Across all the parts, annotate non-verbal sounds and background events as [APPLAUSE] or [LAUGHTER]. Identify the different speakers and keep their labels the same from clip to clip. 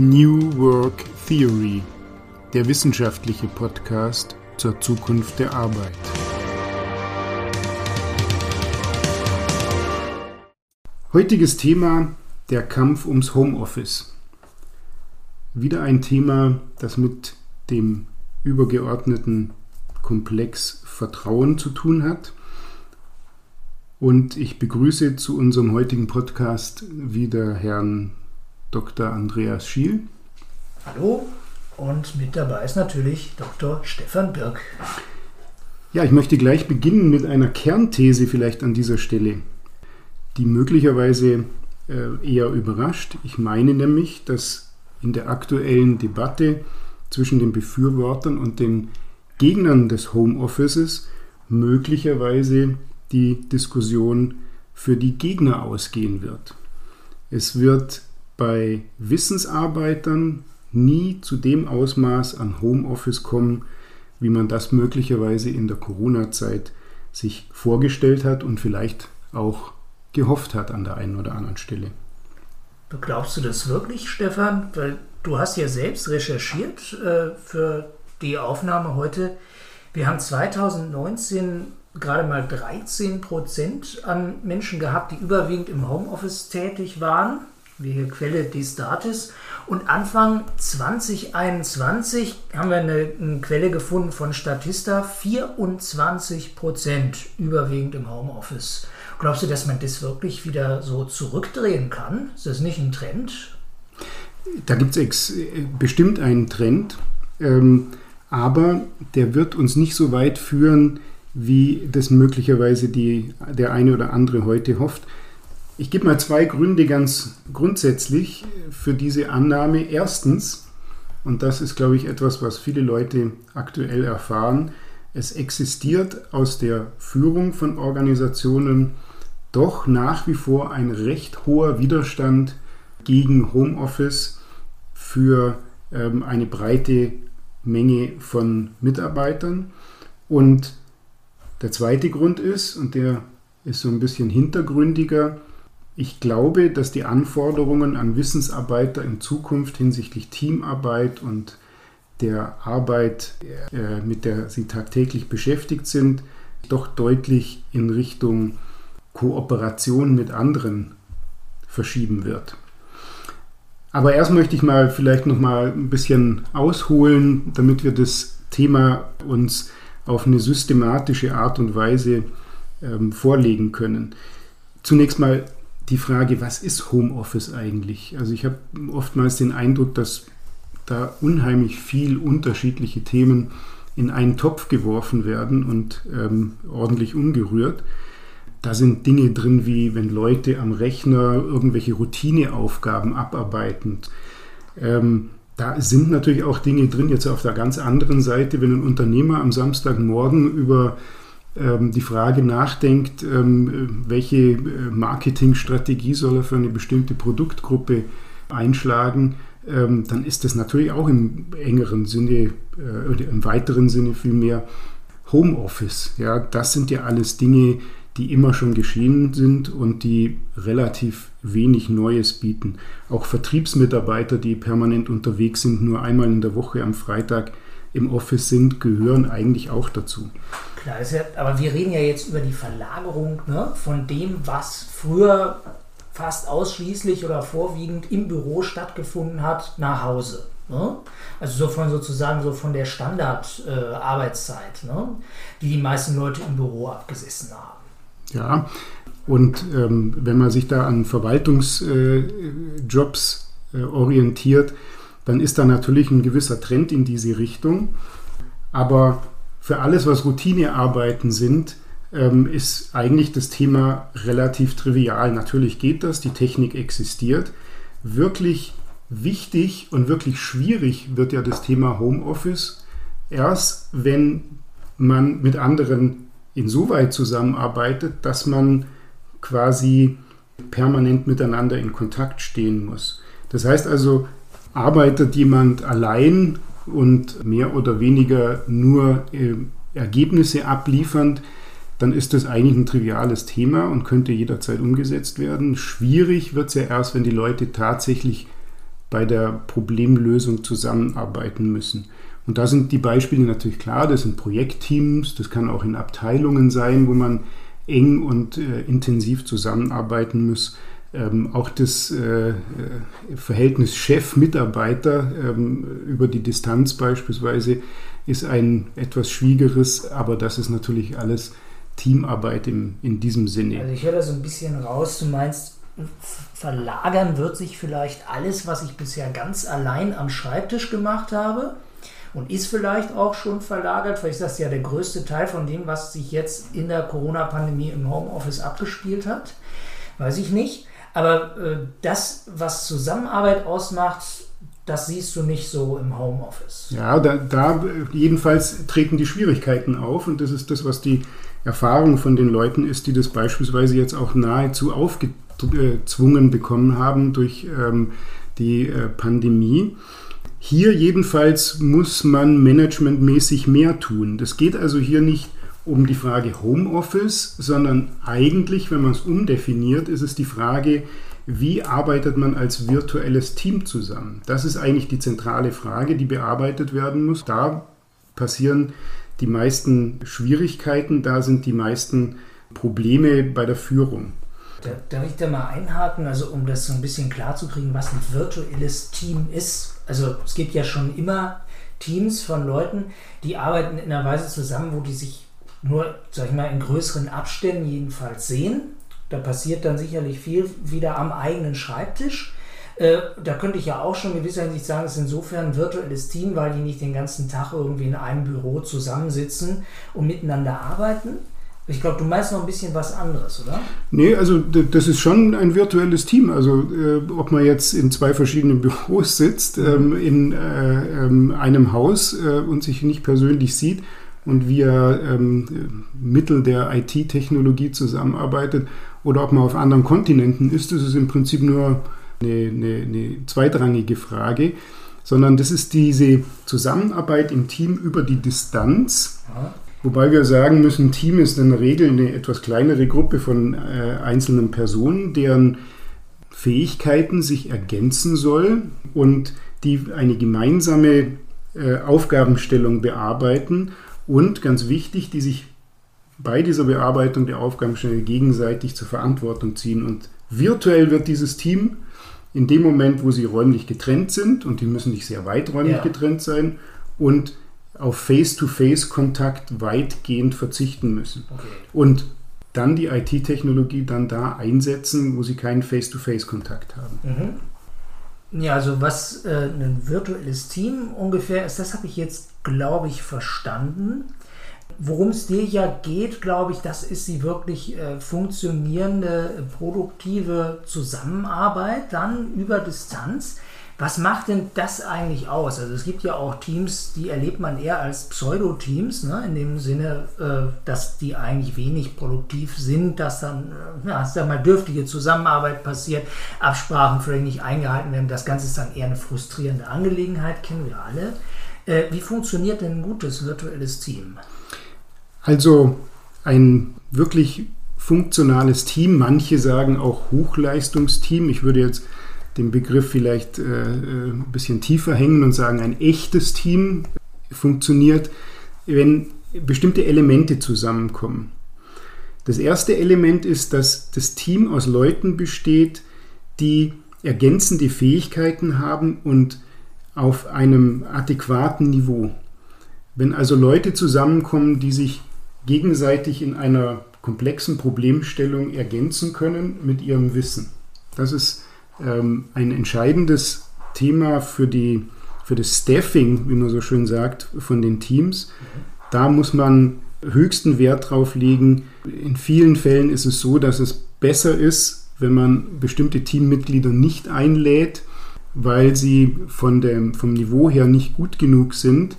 Speaker 1: New Work Theory, der wissenschaftliche Podcast zur Zukunft der Arbeit. Heutiges Thema der Kampf ums Homeoffice. Wieder ein Thema, das mit dem übergeordneten Komplex Vertrauen zu tun hat. Und ich begrüße zu unserem heutigen Podcast wieder Herrn Dr. Andreas Schiel.
Speaker 2: Hallo und mit dabei ist natürlich Dr. Stefan Birk.
Speaker 1: Ja, ich möchte gleich beginnen mit einer Kernthese vielleicht an dieser Stelle, die möglicherweise äh, eher überrascht. Ich meine nämlich, dass in der aktuellen Debatte zwischen den Befürwortern und den Gegnern des Homeoffices möglicherweise die Diskussion für die Gegner ausgehen wird. Es wird bei Wissensarbeitern nie zu dem Ausmaß an Homeoffice kommen, wie man das möglicherweise in der Corona-Zeit sich vorgestellt hat und vielleicht auch gehofft hat an der einen oder anderen Stelle.
Speaker 2: Glaubst du das wirklich, Stefan? Weil du hast ja selbst recherchiert äh, für die Aufnahme heute. Wir haben 2019 gerade mal 13 Prozent an Menschen gehabt, die überwiegend im Homeoffice tätig waren wie Quelle des Dates. Und Anfang 2021 haben wir eine, eine, Quelle gefunden von Statista, 24 Prozent überwiegend im Homeoffice. Glaubst du, dass man das wirklich wieder so zurückdrehen kann? Ist das nicht ein Trend?
Speaker 1: Da gibt es bestimmt einen Trend, ähm, aber der wird uns nicht so weit führen, wie das möglicherweise die, der eine oder andere heute hofft. Ich gebe mal zwei Gründe ganz grundsätzlich für diese Annahme. Erstens, und das ist, glaube ich, etwas, was viele Leute aktuell erfahren, es existiert aus der Führung von Organisationen doch nach wie vor ein recht hoher Widerstand gegen Homeoffice für ähm, eine breite Menge von Mitarbeitern. Und der zweite Grund ist, und der ist so ein bisschen hintergründiger, ich glaube, dass die Anforderungen an Wissensarbeiter in Zukunft hinsichtlich Teamarbeit und der Arbeit, äh, mit der sie tagtäglich beschäftigt sind, doch deutlich in Richtung Kooperation mit anderen verschieben wird. Aber erst möchte ich mal vielleicht noch mal ein bisschen ausholen, damit wir das Thema uns auf eine systematische Art und Weise ähm, vorlegen können. Zunächst mal die Frage, was ist Homeoffice eigentlich? Also ich habe oftmals den Eindruck, dass da unheimlich viel unterschiedliche Themen in einen Topf geworfen werden und ähm, ordentlich umgerührt. Da sind Dinge drin, wie wenn Leute am Rechner irgendwelche Routineaufgaben abarbeiten. Ähm, da sind natürlich auch Dinge drin, jetzt auf der ganz anderen Seite, wenn ein Unternehmer am Samstagmorgen über die Frage nachdenkt, ähm, welche äh, Marketingstrategie soll er für eine bestimmte Produktgruppe einschlagen, ähm, dann ist das natürlich auch im engeren Sinne äh, oder im weiteren Sinne vielmehr Homeoffice. Ja, das sind ja alles Dinge, die immer schon geschehen sind und die relativ wenig Neues bieten. Auch Vertriebsmitarbeiter, die permanent unterwegs sind, nur einmal in der Woche am Freitag im Office sind, gehören eigentlich auch dazu.
Speaker 2: Klar, ja, aber wir reden ja jetzt über die Verlagerung ne, von dem, was früher fast ausschließlich oder vorwiegend im Büro stattgefunden hat, nach Hause. Ne? Also so von sozusagen so von der Standardarbeitszeit, äh, ne, die die meisten Leute im Büro abgesessen haben.
Speaker 1: Ja, und ähm, wenn man sich da an Verwaltungsjobs äh, äh, orientiert, dann ist da natürlich ein gewisser Trend in diese Richtung. Aber für alles, was Routinearbeiten sind, ähm, ist eigentlich das Thema relativ trivial. Natürlich geht das, die Technik existiert. Wirklich wichtig und wirklich schwierig wird ja das Thema Homeoffice erst, wenn man mit anderen insoweit zusammenarbeitet, dass man quasi permanent miteinander in Kontakt stehen muss. Das heißt also, arbeitet jemand allein und mehr oder weniger nur äh, Ergebnisse abliefernd, dann ist das eigentlich ein triviales Thema und könnte jederzeit umgesetzt werden. Schwierig wird es ja erst, wenn die Leute tatsächlich bei der Problemlösung zusammenarbeiten müssen. Und da sind die Beispiele natürlich klar, das sind Projektteams, das kann auch in Abteilungen sein, wo man eng und äh, intensiv zusammenarbeiten muss. Ähm, auch das äh, äh Verhältnis Chef-Mitarbeiter ähm, über die Distanz beispielsweise ist ein etwas schwierigeres, aber das ist natürlich alles Teamarbeit im, in diesem Sinne.
Speaker 2: Also ich höre da so ein bisschen raus, du meinst, verlagern wird sich vielleicht alles, was ich bisher ganz allein am Schreibtisch gemacht habe und ist vielleicht auch schon verlagert. Vielleicht ist das ja der größte Teil von dem, was sich jetzt in der Corona-Pandemie im Homeoffice abgespielt hat. Weiß ich nicht. Aber äh, das, was Zusammenarbeit ausmacht, das siehst du nicht so im Homeoffice.
Speaker 1: Ja, da, da jedenfalls treten die Schwierigkeiten auf und das ist das, was die Erfahrung von den Leuten ist, die das beispielsweise jetzt auch nahezu aufgezwungen bekommen haben durch ähm, die äh, Pandemie. Hier jedenfalls muss man managementmäßig mehr tun. Das geht also hier nicht um die Frage Homeoffice, sondern eigentlich, wenn man es umdefiniert, ist es die Frage, wie arbeitet man als virtuelles Team zusammen? Das ist eigentlich die zentrale Frage, die bearbeitet werden muss. Da passieren die meisten Schwierigkeiten, da sind die meisten Probleme bei der Führung.
Speaker 2: Darf ich da mal einhaken, also um das so ein bisschen klar zu kriegen, was ein virtuelles Team ist? Also es gibt ja schon immer Teams von Leuten, die arbeiten in einer Weise zusammen, wo die sich nur, sag ich mal, in größeren Abständen jedenfalls sehen. Da passiert dann sicherlich viel wieder am eigenen Schreibtisch. Äh, da könnte ich ja auch schon gewisser Hinsicht sagen, es ist insofern ein virtuelles Team, weil die nicht den ganzen Tag irgendwie in einem Büro zusammensitzen und miteinander arbeiten. Ich glaube, du meinst noch ein bisschen was anderes, oder?
Speaker 1: Nee, also das ist schon ein virtuelles Team. Also äh, ob man jetzt in zwei verschiedenen [LAUGHS] Büros sitzt, ähm, in äh, ähm, einem Haus äh, und sich nicht persönlich sieht und via ähm, Mittel der IT-Technologie zusammenarbeitet oder ob man auf anderen Kontinenten ist, das ist im Prinzip nur eine, eine, eine zweitrangige Frage sondern das ist diese Zusammenarbeit im Team über die Distanz. Ja. Wobei wir sagen müssen, Team ist in der Regel eine etwas kleinere Gruppe von äh, einzelnen Personen, deren Fähigkeiten sich ergänzen soll und die eine gemeinsame äh, Aufgabenstellung bearbeiten und ganz wichtig, die sich bei dieser Bearbeitung der Aufgabenstellung gegenseitig zur Verantwortung ziehen. Und virtuell wird dieses Team in dem Moment, wo sie räumlich getrennt sind, und die müssen nicht sehr weit räumlich ja. getrennt sein, und auf Face-to-Face-Kontakt weitgehend verzichten müssen. Okay. Und dann die IT-Technologie dann da einsetzen, wo sie keinen Face-to-Face-Kontakt haben.
Speaker 2: Mhm. Ja, also was äh, ein virtuelles Team ungefähr ist, das habe ich jetzt, glaube ich, verstanden. Worum es dir ja geht, glaube ich, das ist die wirklich äh, funktionierende, produktive Zusammenarbeit dann über Distanz. Was macht denn das eigentlich aus? Also es gibt ja auch Teams, die erlebt man eher als Pseudo-Teams, ne? in dem Sinne, äh, dass die eigentlich wenig produktiv sind, dass dann, äh, ja, sag mal, dürftige Zusammenarbeit passiert, Absprachen vielleicht nicht eingehalten werden. Das Ganze ist dann eher eine frustrierende Angelegenheit, kennen wir alle. Äh, wie funktioniert denn ein gutes virtuelles Team?
Speaker 1: Also ein wirklich funktionales Team, manche sagen auch Hochleistungsteam. Ich würde jetzt den Begriff vielleicht äh, äh, ein bisschen tiefer hängen und sagen, ein echtes Team funktioniert, wenn bestimmte Elemente zusammenkommen. Das erste Element ist, dass das Team aus Leuten besteht, die ergänzende Fähigkeiten haben und auf einem adäquaten Niveau. Wenn also Leute zusammenkommen, die sich gegenseitig in einer komplexen Problemstellung ergänzen können mit ihrem Wissen. Das ist ähm, ein entscheidendes Thema für, die, für das Staffing, wie man so schön sagt, von den Teams. Da muss man höchsten Wert drauf legen. In vielen Fällen ist es so, dass es besser ist, wenn man bestimmte Teammitglieder nicht einlädt, weil sie von dem, vom Niveau her nicht gut genug sind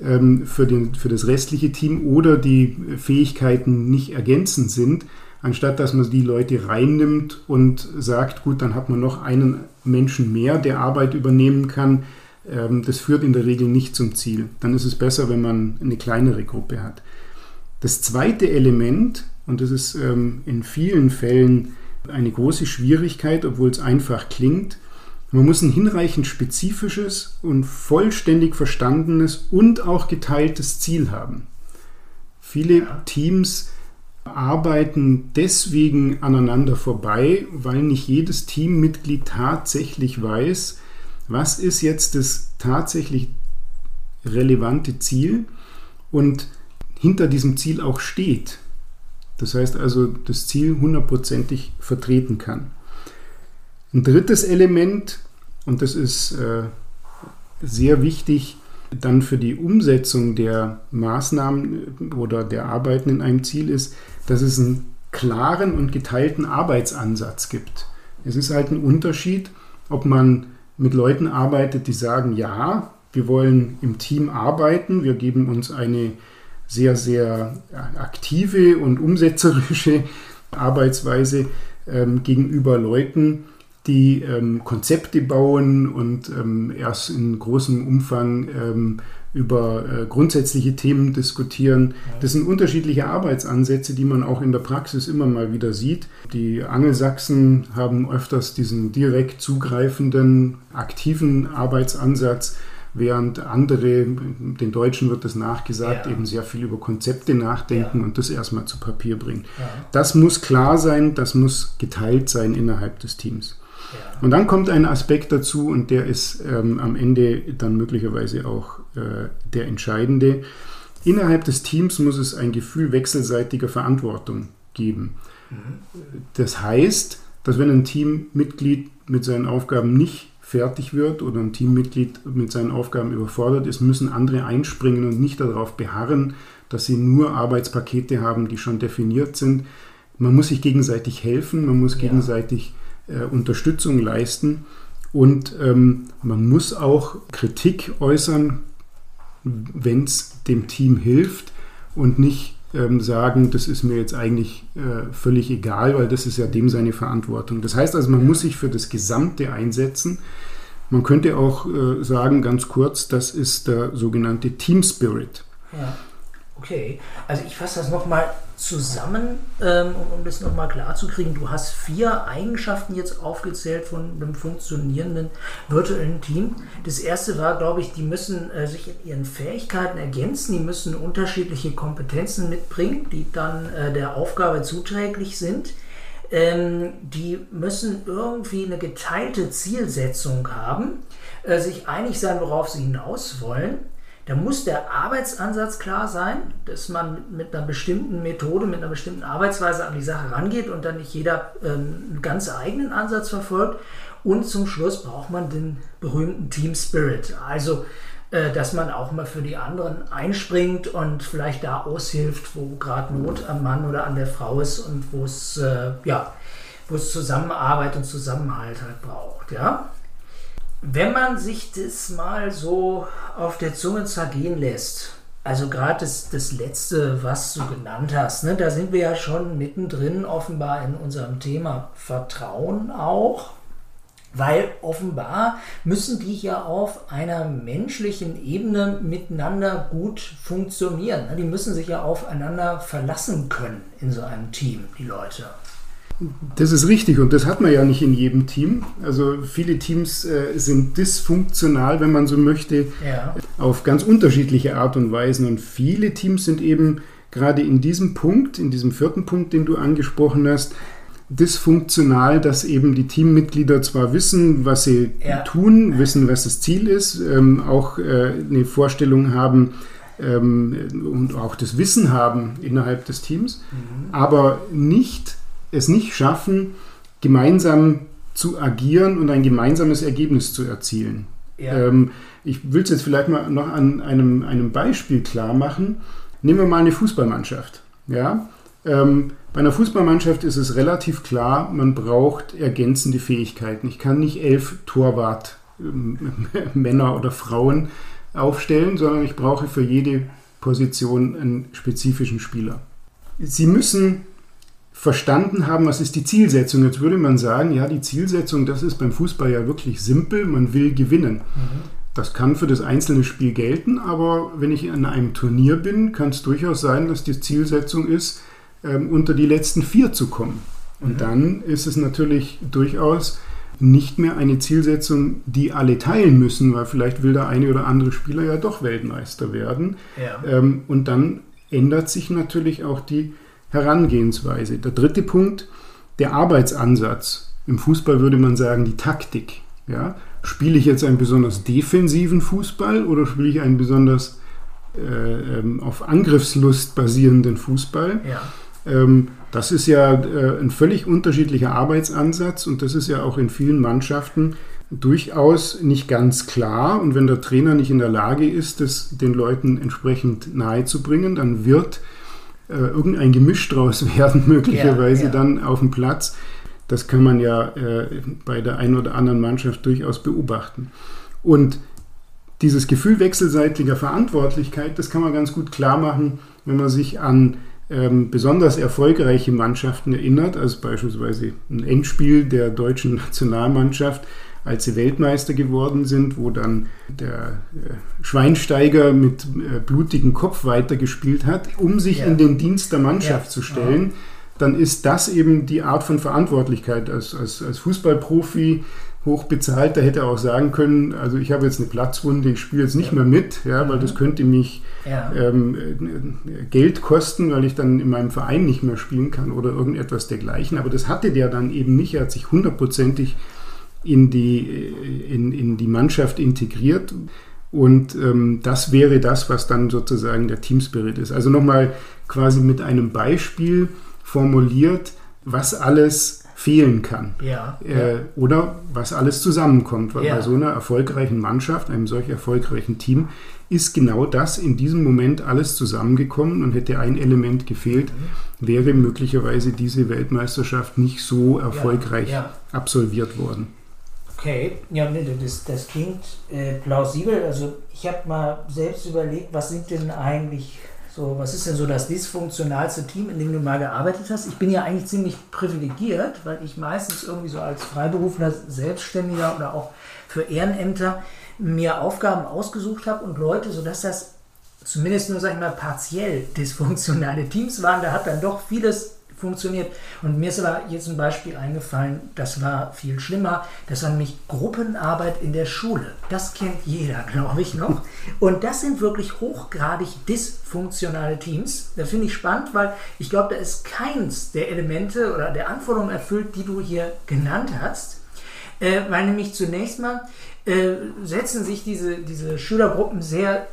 Speaker 1: ähm, für, den, für das restliche Team oder die Fähigkeiten nicht ergänzend sind anstatt dass man die Leute reinnimmt und sagt, gut, dann hat man noch einen Menschen mehr, der Arbeit übernehmen kann. Ähm, das führt in der Regel nicht zum Ziel. Dann ist es besser, wenn man eine kleinere Gruppe hat. Das zweite Element, und das ist ähm, in vielen Fällen eine große Schwierigkeit, obwohl es einfach klingt, Man muss ein hinreichend spezifisches und vollständig verstandenes und auch geteiltes Ziel haben. Viele. Teams arbeiten deswegen aneinander vorbei, weil nicht jedes Teammitglied tatsächlich weiß, was ist jetzt das tatsächlich relevante Ziel und hinter diesem Ziel auch steht. Das heißt also, das Ziel hundertprozentig vertreten kann. Ein drittes Element, und das ist äh, sehr wichtig, dann für die Umsetzung der Maßnahmen oder der Arbeiten in einem Ziel ist, dass es einen klaren und geteilten Arbeitsansatz gibt. Es ist halt ein Unterschied, ob man mit Leuten arbeitet, die sagen, ja, wir wollen im Team arbeiten, wir geben uns eine sehr, sehr aktive und umsetzerische [LAUGHS] Arbeitsweise ähm, gegenüber Leuten, die ähm, Konzepte bauen und ähm, erst in großem Umfang ähm, über äh, grundsätzliche Themen diskutieren. Das sind unterschiedliche Arbeitsansätze, die man auch in der Praxis immer mal wieder sieht. Die Angelsachsen haben öfters diesen direkt zugreifenden, aktiven Arbeitsansatz, während andere, den Deutschen wird das nachgesagt, ja. eben sehr viel über Konzepte nachdenken ja. und das erstmal zu Papier bringen. Ja. Das muss klar sein, das muss geteilt sein innerhalb des Teams. Und dann kommt ein Aspekt dazu und der ist ähm, am Ende dann möglicherweise auch äh, der entscheidende. Innerhalb des Teams muss es ein Gefühl wechselseitiger Verantwortung geben. Mhm. Das heißt, dass wenn ein Teammitglied mit seinen Aufgaben nicht fertig wird oder ein Teammitglied mit seinen Aufgaben überfordert ist, müssen andere einspringen und nicht darauf beharren, dass sie nur Arbeitspakete haben, die schon definiert sind. Man muss sich gegenseitig helfen, man muss gegenseitig äh, Unterstützung leisten und ähm, man muss auch Kritik äußern, wenn es dem Team hilft und nicht ähm, sagen, das ist mir jetzt eigentlich äh, völlig egal, weil das ist ja dem seine Verantwortung. Das heißt also, man muss sich für das Gesamte einsetzen. Man könnte auch äh, sagen, ganz kurz, das ist der sogenannte Team Spirit.
Speaker 2: Ja. Okay, also ich fasse das nochmal zusammen, ähm, um das nochmal klar zu kriegen. Du hast vier Eigenschaften jetzt aufgezählt von einem funktionierenden virtuellen Team. Das erste war, glaube ich, die müssen äh, sich in ihren Fähigkeiten ergänzen, die müssen unterschiedliche Kompetenzen mitbringen, die dann äh, der Aufgabe zuträglich sind. Ähm, die müssen irgendwie eine geteilte Zielsetzung haben, äh, sich einig sein, worauf sie hinaus wollen da muss der Arbeitsansatz klar sein, dass man mit einer bestimmten Methode, mit einer bestimmten Arbeitsweise an die Sache rangeht und dann nicht jeder ähm, einen ganz eigenen Ansatz verfolgt. Und zum Schluss braucht man den berühmten Team Spirit. Also, äh, dass man auch mal für die anderen einspringt und vielleicht da aushilft, wo gerade Not am Mann oder an der Frau ist und wo es, äh, ja, Zusammenarbeit und Zusammenhalt halt braucht. Ja? Wenn man sich das mal so auf der Zunge zergehen lässt, also gerade das, das letzte, was du genannt hast, ne, da sind wir ja schon mittendrin offenbar in unserem Thema Vertrauen auch, weil offenbar müssen die ja auf einer menschlichen Ebene miteinander gut funktionieren. Ne? Die müssen sich ja aufeinander verlassen können in so einem Team, die Leute.
Speaker 1: Das ist richtig und das hat man ja nicht in jedem Team. Also viele Teams äh, sind dysfunktional, wenn man so möchte, ja. auf ganz unterschiedliche Art und Weisen. Und viele Teams sind eben gerade in diesem Punkt, in diesem vierten Punkt, den du angesprochen hast, dysfunktional, dass eben die Teammitglieder zwar wissen, was sie ja. tun, wissen, was das Ziel ist, ähm, auch äh, eine Vorstellung haben, ähm, und auch das Wissen haben innerhalb des Teams, mhm. aber nicht es nicht schaffen, gemeinsam zu agieren und ein gemeinsames Ergebnis zu erzielen. Ja. Ähm, ich will es jetzt vielleicht mal noch an einem, einem Beispiel klar machen. Nehmen wir mal eine Fußballmannschaft. Ja? Ähm, bei einer Fußballmannschaft ist es relativ klar, man braucht ergänzende Fähigkeiten. Ich kann nicht elf Torwart [LAUGHS] Männer oder Frauen aufstellen, sondern ich brauche für jede Position einen spezifischen Spieler. Sie müssen verstanden haben, was ist die Zielsetzung. Jetzt würde man sagen, ja, die Zielsetzung, das ist beim Fußball ja wirklich simpel, man will gewinnen. Mhm. Das kann für das einzelne Spiel gelten, aber wenn ich an einem Turnier bin, kann es durchaus sein, dass die Zielsetzung ist, ähm, unter die letzten vier zu kommen. Und mhm. dann ist es natürlich durchaus nicht mehr eine Zielsetzung, die alle teilen müssen, weil vielleicht will der eine oder andere Spieler ja doch Weltmeister werden. Ja. Ähm, und dann ändert sich natürlich auch die Herangehensweise. Der dritte Punkt, der Arbeitsansatz. Im Fußball würde man sagen, die Taktik. Ja? Spiele ich jetzt einen besonders defensiven Fußball oder spiele ich einen besonders äh, ähm, auf Angriffslust basierenden Fußball? Ja. Ähm, das ist ja äh, ein völlig unterschiedlicher Arbeitsansatz und das ist ja auch in vielen Mannschaften durchaus nicht ganz klar. Und wenn der Trainer nicht in der Lage ist, das den Leuten entsprechend nahezubringen, dann wird äh, irgendein Gemisch draus [LAUGHS] werden, möglicherweise ja, ja. dann auf dem Platz. Das kann man ja äh, bei der einen oder anderen Mannschaft durchaus beobachten. Und dieses Gefühl wechselseitiger Verantwortlichkeit, das kann man ganz gut klar machen, wenn man sich an ähm, besonders erfolgreiche Mannschaften erinnert, also beispielsweise ein Endspiel der deutschen Nationalmannschaft, als sie Weltmeister geworden sind, wo dann der äh, Schweinsteiger mit äh, blutigem Kopf weitergespielt hat, um sich ja. in den Dienst der Mannschaft ja. zu stellen. Ja. Dann ist das eben die Art von Verantwortlichkeit als, als, als Fußballprofi hoch bezahlt. Da hätte er auch sagen können, also ich habe jetzt eine Platzwunde, ich spiele jetzt nicht mehr mit, ja, weil mhm. das könnte mich ja. ähm, äh, Geld kosten, weil ich dann in meinem Verein nicht mehr spielen kann oder irgendetwas dergleichen. Aber das hatte der dann eben nicht. Er hat sich hundertprozentig in die, äh, in, in die Mannschaft integriert. Und ähm, das wäre das, was dann sozusagen der Teamspirit ist. Also nochmal quasi mit einem Beispiel formuliert, was alles fehlen kann. Ja, äh, Oder was alles zusammenkommt. Weil ja. bei so einer erfolgreichen Mannschaft, einem solch erfolgreichen Team, ist genau das in diesem Moment alles zusammengekommen und hätte ein Element gefehlt, mhm. wäre möglicherweise diese Weltmeisterschaft nicht so erfolgreich ja, absolviert worden.
Speaker 2: Okay, ja, das, das klingt äh, plausibel. Also ich habe mal selbst überlegt, was sind denn eigentlich so, was ist denn so das dysfunktionalste Team, in dem du mal gearbeitet hast? Ich bin ja eigentlich ziemlich privilegiert, weil ich meistens irgendwie so als Freiberufler, Selbstständiger oder auch für Ehrenämter mir Aufgaben ausgesucht habe und Leute, sodass das zumindest nur, sag ich mal, partiell dysfunktionale Teams waren. Da hat dann doch vieles funktioniert. Und mir ist aber jetzt ein Beispiel eingefallen, das war viel schlimmer. Das war nämlich Gruppenarbeit in der Schule. Das kennt jeder, glaube ich, noch. Und das sind wirklich hochgradig dysfunktionale Teams. Das finde ich spannend, weil ich glaube, da ist keins der Elemente oder der Anforderungen erfüllt, die du hier genannt hast. Äh, weil nämlich zunächst mal äh, setzen sich diese, diese Schülergruppen sehr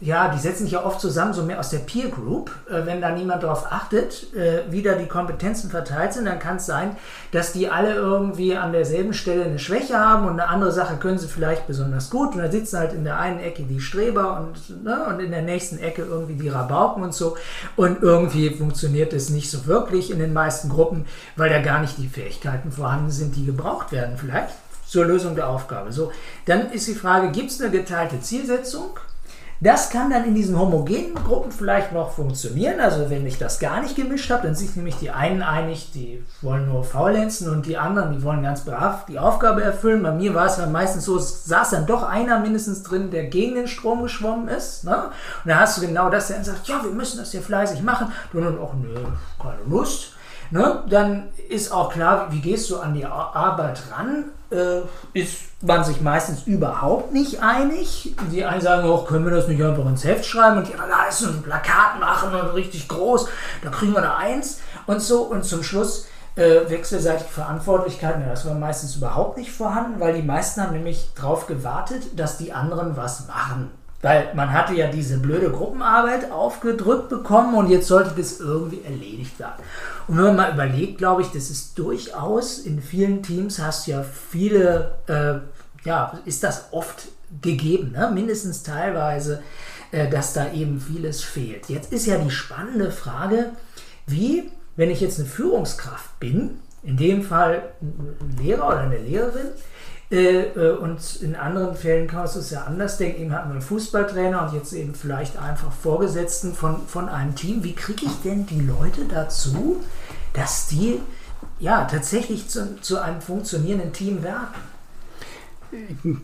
Speaker 2: ja, die setzen sich ja oft zusammen, so mehr aus der Peer Group. Äh, wenn da niemand darauf achtet, äh, wie da die Kompetenzen verteilt sind, dann kann es sein, dass die alle irgendwie an derselben Stelle eine Schwäche haben und eine andere Sache können sie vielleicht besonders gut. Und dann sitzen halt in der einen Ecke die Streber und, ne, und in der nächsten Ecke irgendwie die Rabauken und so. Und irgendwie funktioniert es nicht so wirklich in den meisten Gruppen, weil da gar nicht die Fähigkeiten vorhanden sind, die gebraucht werden vielleicht zur Lösung der Aufgabe. So, dann ist die Frage, gibt es eine geteilte Zielsetzung? Das kann dann in diesen homogenen Gruppen vielleicht noch funktionieren. Also wenn ich das gar nicht gemischt habe, dann sind nämlich die einen einig, die wollen nur faulenzen und die anderen, die wollen ganz brav die Aufgabe erfüllen. Bei mir war es dann meistens so, es saß dann doch einer mindestens drin, der gegen den Strom geschwommen ist. Ne? Und da hast du genau das, der dann sagt, ja, wir müssen das hier fleißig machen. Du dann auch, nö, keine Lust. Ne? Dann ist auch klar, wie gehst du an die Arbeit ran? Äh, ist man sich meistens überhaupt nicht einig. Die einen sagen auch, können wir das nicht einfach ins Heft schreiben und die anderen, da ist ein Plakat machen und richtig groß, da kriegen wir da eins und so. Und zum Schluss äh, wechselseitige Verantwortlichkeiten, ja, das war meistens überhaupt nicht vorhanden, weil die meisten haben nämlich darauf gewartet, dass die anderen was machen. Weil man hatte ja diese blöde Gruppenarbeit aufgedrückt bekommen und jetzt sollte das irgendwie erledigt werden. Und wenn man mal überlegt, glaube ich, das ist durchaus in vielen Teams hast du ja viele, äh, ja, ist das oft gegeben, ne? mindestens teilweise, äh, dass da eben vieles fehlt. Jetzt ist ja die spannende Frage, wie, wenn ich jetzt eine Führungskraft bin, in dem Fall ein Lehrer oder eine Lehrerin, und in anderen Fällen kann man es ja anders denken. Eben hatten wir einen Fußballtrainer und jetzt eben vielleicht einfach Vorgesetzten von, von einem Team. Wie kriege ich denn die Leute dazu, dass die ja tatsächlich zu, zu einem funktionierenden Team werden?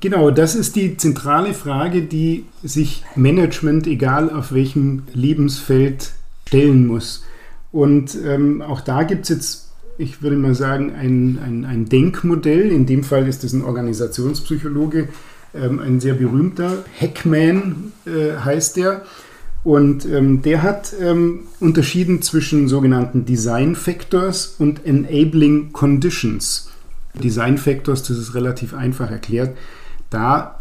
Speaker 1: Genau, das ist die zentrale Frage, die sich Management, egal auf welchem Lebensfeld, stellen muss. Und ähm, auch da gibt es jetzt ich würde mal sagen, ein, ein, ein Denkmodell. In dem Fall ist es ein Organisationspsychologe, ähm, ein sehr berühmter. Heckman äh, heißt der. Und ähm, der hat ähm, unterschieden zwischen sogenannten Design Factors und Enabling Conditions. Design Factors, das ist relativ einfach erklärt. Da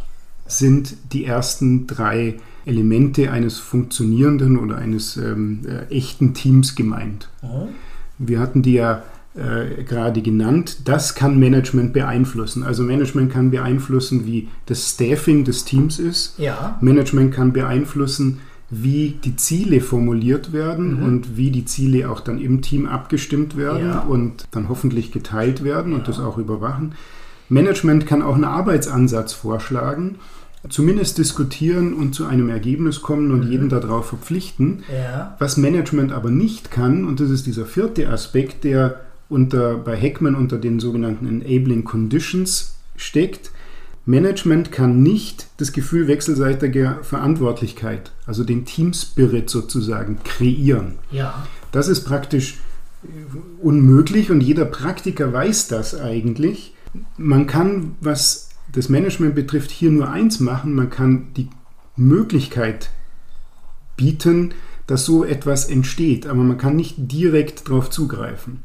Speaker 1: sind die ersten drei Elemente eines funktionierenden oder eines ähm, äh, echten Teams gemeint. Mhm. Wir hatten die ja äh, gerade genannt. Das kann Management beeinflussen. Also Management kann beeinflussen, wie das Staffing des Teams ist. Ja. Management kann beeinflussen, wie die Ziele formuliert werden mhm. und wie die Ziele auch dann im Team abgestimmt werden ja. und dann hoffentlich geteilt werden ja. und das auch überwachen. Management kann auch einen Arbeitsansatz vorschlagen, zumindest diskutieren und zu einem Ergebnis kommen und mhm. jeden darauf verpflichten. Ja. Was Management aber nicht kann, und das ist dieser vierte Aspekt, der unter, bei Heckman unter den sogenannten Enabling Conditions steckt, Management kann nicht das Gefühl wechselseitiger Verantwortlichkeit, also den Team Spirit sozusagen, kreieren. Ja. Das ist praktisch unmöglich und jeder Praktiker weiß das eigentlich. Man kann, was das Management betrifft, hier nur eins machen, man kann die Möglichkeit bieten, dass so etwas entsteht, aber man kann nicht direkt darauf zugreifen.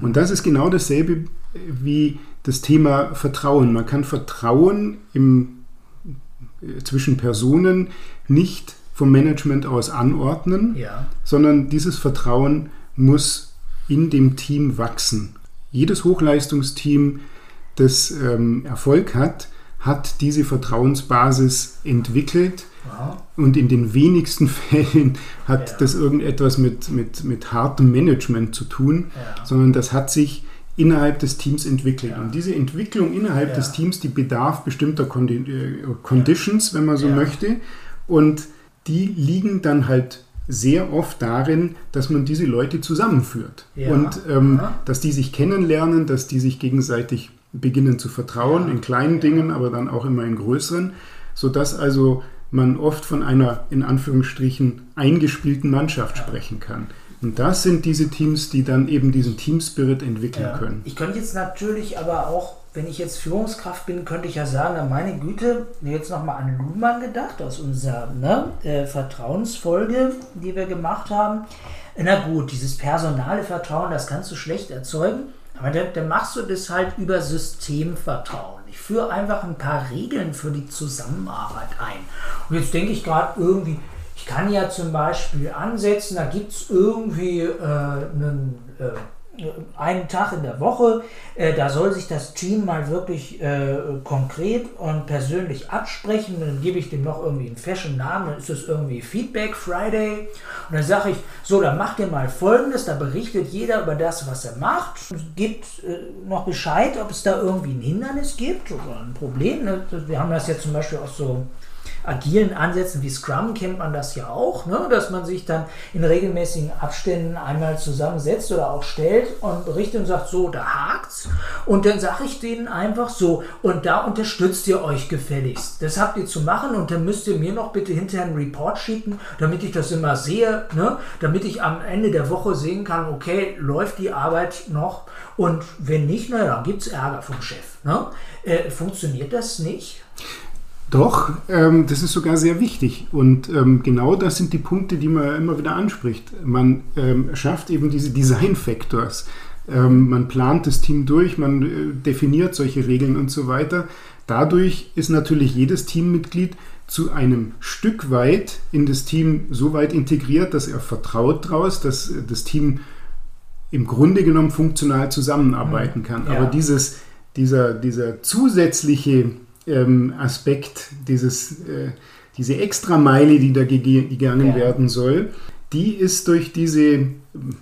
Speaker 1: Und das ist genau dasselbe wie das Thema Vertrauen. Man kann Vertrauen im, äh, zwischen Personen nicht vom Management aus anordnen, ja. sondern dieses Vertrauen muss in dem Team wachsen. Jedes Hochleistungsteam, das ähm, Erfolg hat, hat diese Vertrauensbasis entwickelt. Aha. Und in den wenigsten [LAUGHS] Fällen hat ja. das irgendetwas mit, mit, mit hartem Management zu tun, ja. sondern das hat sich innerhalb des Teams entwickelt. Ja. Und diese Entwicklung innerhalb des Teams, die bedarf bestimmter Condi äh, Conditions, wenn man so möchte. Und die liegen dann halt sehr oft darin, dass man diese Leute zusammenführt. Und ähm, dass die sich kennenlernen, dass die sich gegenseitig beginnen zu vertrauen, in kleinen Dingen, aber dann auch immer in größeren, sodass also man oft von einer in Anführungsstrichen eingespielten Mannschaft sprechen kann. Und das sind diese Teams, die dann eben diesen Team-Spirit entwickeln ja. können.
Speaker 2: Ich könnte jetzt natürlich aber auch, wenn ich jetzt Führungskraft bin, könnte ich ja sagen, meine Güte, jetzt nochmal an Luhmann gedacht, aus unserer ne, äh, Vertrauensfolge, die wir gemacht haben. Na gut, dieses personale Vertrauen, das kannst du schlecht erzeugen, aber dann, dann machst du das halt über Systemvertrauen. Ich führe einfach ein paar Regeln für die Zusammenarbeit ein. Und jetzt denke ich gerade irgendwie, ich kann ja zum Beispiel ansetzen, da gibt es irgendwie äh, einen, äh, einen Tag in der Woche, äh, da soll sich das Team mal wirklich äh, konkret und persönlich absprechen. Dann gebe ich dem noch irgendwie einen fashion Namen, dann ist es irgendwie Feedback Friday. Und dann sage ich, so, dann macht ihr mal folgendes, da berichtet jeder über das, was er macht, gibt äh, noch Bescheid, ob es da irgendwie ein Hindernis gibt oder ein Problem. Ne? Wir haben das jetzt zum Beispiel auch so agilen Ansätzen wie Scrum kennt man das ja auch, ne? dass man sich dann in regelmäßigen Abständen einmal zusammensetzt oder auch stellt und berichtet und sagt, so, da hakt's. Und dann sage ich denen einfach so, und da unterstützt ihr euch gefälligst. Das habt ihr zu machen und dann müsst ihr mir noch bitte hinterher einen Report schicken, damit ich das immer sehe, ne? damit ich am Ende der Woche sehen kann, okay, läuft die Arbeit noch und wenn nicht, naja, dann gibt es Ärger vom Chef. Ne? Äh, funktioniert das nicht?
Speaker 1: Doch, ähm, das ist sogar sehr wichtig. Und ähm, genau das sind die Punkte, die man immer wieder anspricht. Man ähm, schafft eben diese Design-Factors. Ähm, man plant das Team durch, man äh, definiert solche Regeln und so weiter. Dadurch ist natürlich jedes Teammitglied zu einem Stück weit in das Team so weit integriert, dass er vertraut daraus, dass äh, das Team im Grunde genommen funktional zusammenarbeiten mhm. kann. Ja. Aber dieses, dieser, dieser zusätzliche ähm, Aspekt, dieses, äh, diese Extrameile, die da gegangen ja. werden soll, die ist durch diese,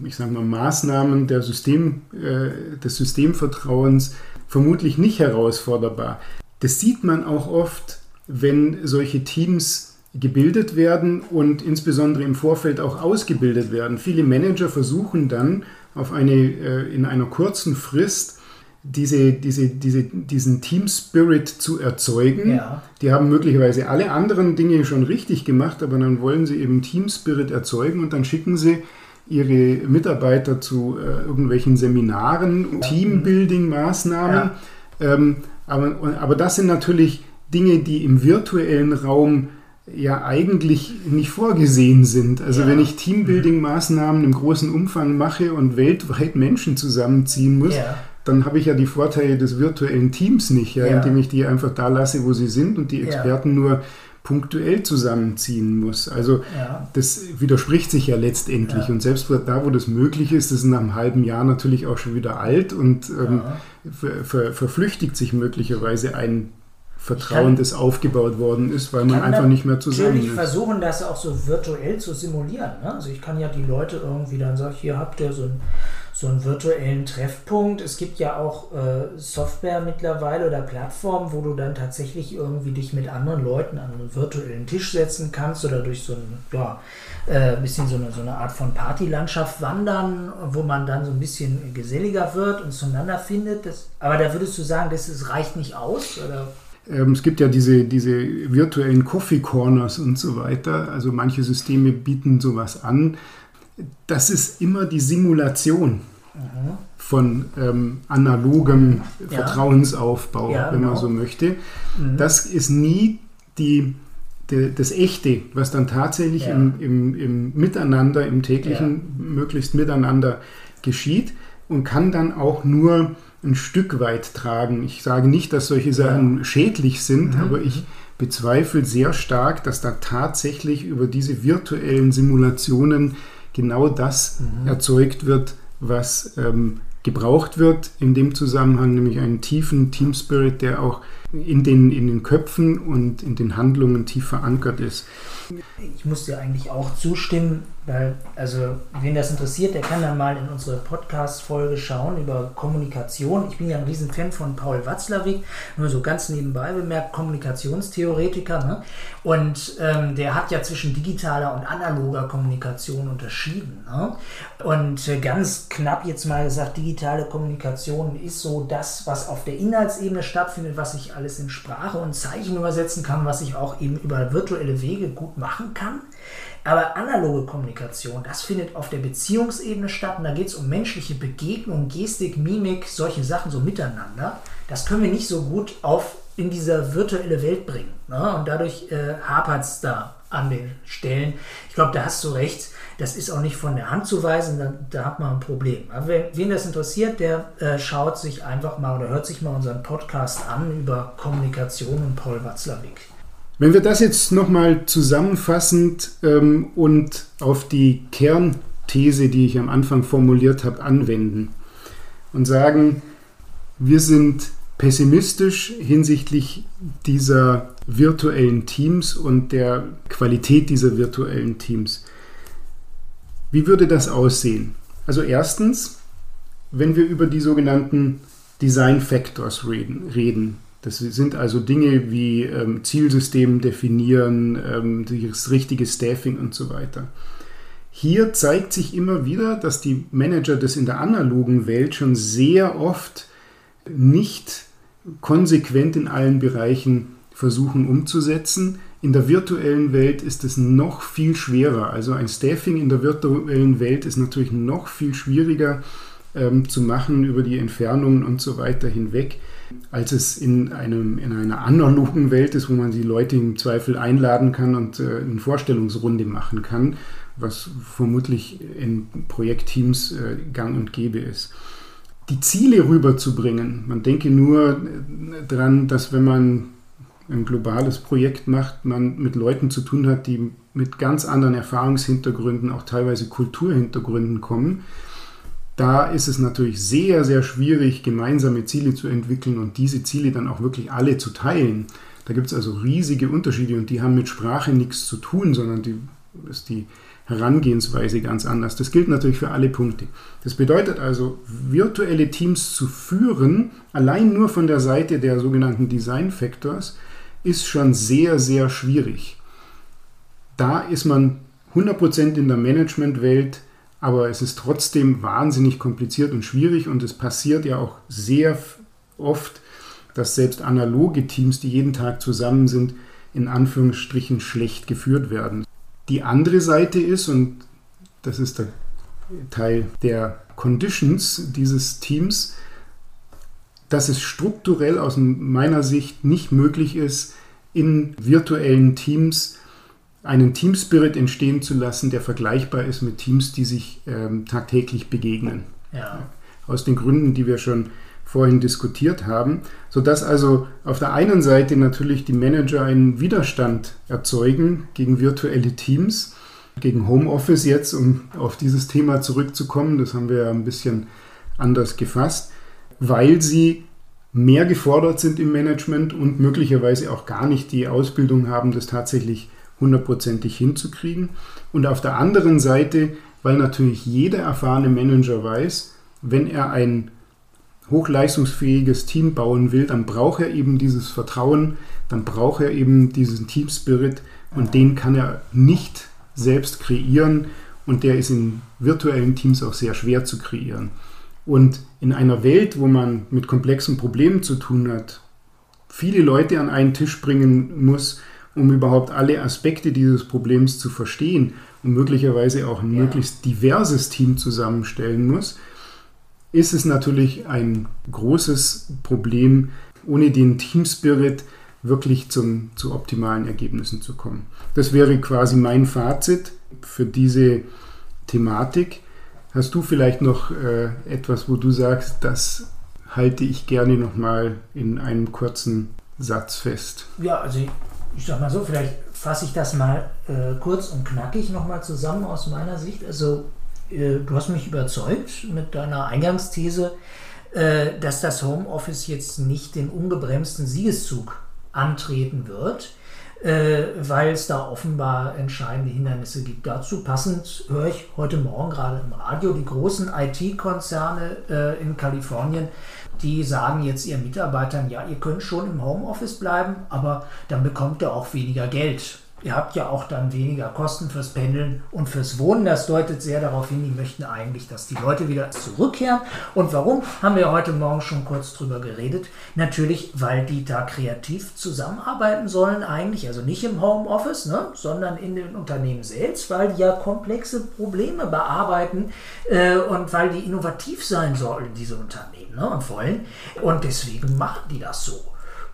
Speaker 1: ich sage mal, Maßnahmen der System, äh, des Systemvertrauens vermutlich nicht herausforderbar. Das sieht man auch oft, wenn solche Teams gebildet werden und insbesondere im Vorfeld auch ausgebildet werden. Viele Manager versuchen dann auf eine, äh, in einer kurzen Frist diese, diese, diese, diesen Team Spirit zu erzeugen. Ja. Die haben möglicherweise alle anderen Dinge schon richtig gemacht, aber dann wollen sie eben Team Spirit erzeugen und dann schicken sie ihre Mitarbeiter zu äh, irgendwelchen Seminaren, Teambuilding-Maßnahmen. Ja. Ähm, aber, aber das sind natürlich Dinge, die im virtuellen Raum ja eigentlich nicht vorgesehen sind. Also ja. wenn ich Teambuilding-Maßnahmen im großen Umfang mache und weltweit Menschen zusammenziehen muss, ja. Dann habe ich ja die Vorteile des virtuellen Teams nicht, ja, indem ich die einfach da lasse, wo sie sind und die Experten nur punktuell zusammenziehen muss. Also ja. das widerspricht sich ja letztendlich. Ja. Und selbst da, wo das möglich ist, das ist nach einem halben Jahr natürlich auch schon wieder alt und ähm, ja. ver ver verflüchtigt sich möglicherweise ein Vertrauen, das aufgebaut worden ist, weil man einfach nicht mehr zusammen
Speaker 2: ist. Ich versuchen, das auch so virtuell zu simulieren. Ne? Also ich kann ja die Leute irgendwie dann sagen, hier habt ihr so ein so einen virtuellen Treffpunkt. Es gibt ja auch äh, Software mittlerweile oder Plattformen, wo du dann tatsächlich irgendwie dich mit anderen Leuten an einen virtuellen Tisch setzen kannst oder durch so ein ja, äh, bisschen so eine, so eine Art von Partylandschaft wandern, wo man dann so ein bisschen geselliger wird und zueinander findet. Das, aber da würdest du sagen, das, das reicht nicht aus? Oder?
Speaker 1: Ähm, es gibt ja diese, diese virtuellen Coffee Corners und so weiter. Also manche Systeme bieten sowas an das ist immer die Simulation mhm. von ähm, analogem ja. Vertrauensaufbau, ja, wenn genau. man so möchte. Mhm. Das ist nie die, die, das Echte, was dann tatsächlich ja. im, im, im, Miteinander, im täglichen, möglichst Miteinander geschieht und kann dann auch nur ein Stück weit tragen. Ich sage nicht, dass solche Sachen schädlich sind, mhm. aber ich bezweifle sehr stark, dass da tatsächlich über diese virtuellen Simulationen genau das mhm. erzeugt wird, was ähm, gebraucht wird in dem Zusammenhang, nämlich einen tiefen Team Spirit, der auch in den, in den Köpfen und in den Handlungen tief verankert ist.
Speaker 2: Ich muss dir eigentlich auch zustimmen, weil, also, wen das interessiert, der kann dann mal in unsere Podcast-Folge schauen über Kommunikation. Ich bin ja ein Riesenfan von Paul Watzlawick, nur so ganz nebenbei bemerkt, Kommunikationstheoretiker. Ne? Und ähm, der hat ja zwischen digitaler und analoger Kommunikation unterschieden. Ne? Und äh, ganz knapp jetzt mal gesagt, digitale Kommunikation ist so das, was auf der Inhaltsebene stattfindet, was ich alles in Sprache und Zeichen übersetzen kann, was ich auch eben über virtuelle Wege gut machen kann. Aber analoge Kommunikation, das findet auf der Beziehungsebene statt und da geht es um menschliche Begegnung, Gestik, Mimik, solche Sachen so miteinander. Das können wir nicht so gut auf in diese virtuelle Welt bringen. Ne? Und dadurch äh, hapert es da an den Stellen. Ich glaube, da hast du recht. Das ist auch nicht von der Hand zu weisen, da, da hat man ein Problem. Aber wen, wen das interessiert, der äh, schaut sich einfach mal oder hört sich mal unseren Podcast an über Kommunikation und Paul Watzlawick.
Speaker 1: Wenn wir das jetzt nochmal zusammenfassend ähm, und auf die Kernthese, die ich am Anfang formuliert habe, anwenden und sagen, wir sind pessimistisch hinsichtlich dieser virtuellen Teams und der Qualität dieser virtuellen Teams. Wie würde das aussehen? Also erstens, wenn wir über die sogenannten Design Factors reden, reden das sind also Dinge wie ähm, Zielsystem definieren, ähm, das richtige Staffing und so weiter. Hier zeigt sich immer wieder, dass die Manager das in der analogen Welt schon sehr oft nicht konsequent in allen Bereichen versuchen umzusetzen. In der virtuellen Welt ist es noch viel schwerer. Also ein Staffing in der virtuellen Welt ist natürlich noch viel schwieriger ähm, zu machen über die Entfernungen und so weiter hinweg als es in, einem, in einer analogen Welt ist, wo man die Leute im Zweifel einladen kann und äh, eine Vorstellungsrunde machen kann, was vermutlich in Projektteams äh, gang und gäbe ist. Die Ziele rüberzubringen, man denke nur äh, daran, dass wenn man ein globales Projekt macht, man mit Leuten zu tun hat, die mit ganz anderen Erfahrungshintergründen, auch teilweise Kulturhintergründen kommen da ist es natürlich sehr, sehr schwierig, gemeinsame Ziele zu entwickeln und diese Ziele dann auch wirklich alle zu teilen. Da gibt es also riesige Unterschiede und die haben mit Sprache nichts zu tun, sondern die ist die Herangehensweise ganz anders. Das gilt natürlich für alle Punkte. Das bedeutet also, virtuelle Teams zu führen, allein nur von der Seite der sogenannten Design Factors, ist schon sehr, sehr schwierig. Da ist man 100% in der Managementwelt aber es ist trotzdem wahnsinnig kompliziert und schwierig und es passiert ja auch sehr oft, dass selbst analoge Teams, die jeden Tag zusammen sind, in Anführungsstrichen schlecht geführt werden. Die andere Seite ist, und das ist der Teil der Conditions dieses Teams, dass es strukturell aus meiner Sicht nicht möglich ist, in virtuellen Teams einen Teamspirit entstehen zu lassen, der vergleichbar ist mit Teams, die sich ähm, tagtäglich begegnen. Ja. Aus den Gründen, die wir schon vorhin diskutiert haben, sodass also auf der einen Seite natürlich die Manager einen Widerstand erzeugen gegen virtuelle Teams, gegen Homeoffice jetzt, um auf dieses Thema zurückzukommen, das haben wir ja ein bisschen anders gefasst, weil sie mehr gefordert sind im Management und möglicherweise auch gar nicht die Ausbildung haben, das tatsächlich hundertprozentig hinzukriegen. Und auf der anderen Seite, weil natürlich jeder erfahrene Manager weiß, wenn er ein hochleistungsfähiges Team bauen will, dann braucht er eben dieses Vertrauen, dann braucht er eben diesen Team Spirit und den kann er nicht selbst kreieren und der ist in virtuellen Teams auch sehr schwer zu kreieren. Und in einer Welt, wo man mit komplexen Problemen zu tun hat, viele Leute an einen Tisch bringen muss, um überhaupt alle Aspekte dieses Problems zu verstehen und möglicherweise auch ein ja. möglichst diverses Team zusammenstellen muss, ist es natürlich ein großes Problem, ohne den Team Spirit wirklich zum, zu optimalen Ergebnissen zu kommen. Das wäre quasi mein Fazit für diese Thematik. Hast du vielleicht noch äh, etwas, wo du sagst, das halte ich gerne nochmal in einem kurzen Satz fest?
Speaker 2: Ja, also ich, sag mal so, vielleicht fasse ich das mal äh, kurz und knackig nochmal zusammen aus meiner Sicht. Also äh, du hast mich überzeugt mit deiner Eingangsthese, äh, dass das Homeoffice jetzt nicht den ungebremsten Siegeszug antreten wird, äh, weil es da offenbar entscheidende Hindernisse gibt. Dazu passend höre ich heute Morgen gerade im Radio die großen IT-Konzerne in Kalifornien, die sagen jetzt ihren Mitarbeitern, ja, ihr könnt schon im Homeoffice bleiben, aber dann bekommt ihr auch weniger Geld. Ihr habt ja auch dann weniger Kosten fürs Pendeln und fürs Wohnen. Das deutet sehr darauf hin, die möchten eigentlich, dass die Leute wieder zurückkehren. Und warum, haben wir heute Morgen schon kurz drüber geredet. Natürlich, weil die da kreativ zusammenarbeiten sollen eigentlich. Also nicht im Homeoffice, ne, sondern in den Unternehmen selbst, weil die ja komplexe Probleme bearbeiten äh, und weil die innovativ sein sollen, diese Unternehmen, ne, und wollen. Und deswegen machen die das so.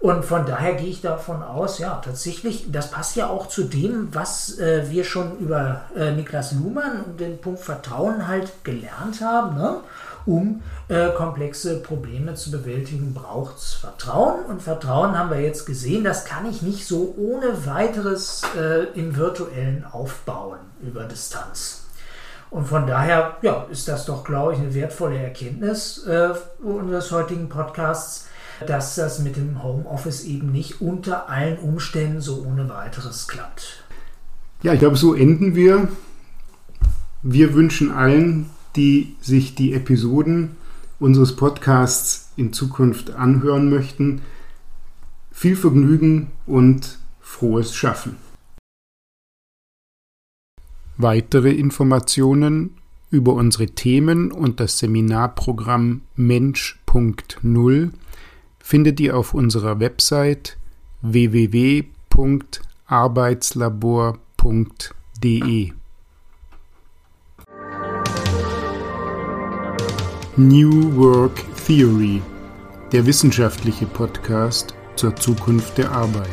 Speaker 2: Und von daher gehe ich davon aus, ja, tatsächlich, das passt ja auch zu dem, was äh, wir schon über äh, Niklas Luhmann und den Punkt Vertrauen halt gelernt haben. Ne? Um äh, komplexe Probleme zu bewältigen, braucht es Vertrauen. Und Vertrauen haben wir jetzt gesehen, das kann ich nicht so ohne weiteres äh, im virtuellen aufbauen über Distanz. Und von daher ja, ist das doch, glaube ich, eine wertvolle Erkenntnis äh, unseres heutigen Podcasts dass das mit dem Homeoffice eben nicht unter allen Umständen so ohne weiteres klappt.
Speaker 1: Ja, ich glaube, so enden wir. Wir wünschen allen, die sich die Episoden unseres Podcasts in Zukunft anhören möchten, viel Vergnügen und frohes Schaffen. Weitere Informationen über unsere Themen und das Seminarprogramm Mensch.0 findet ihr auf unserer Website www.arbeitslabor.de. New Work Theory, der wissenschaftliche Podcast zur Zukunft der Arbeit.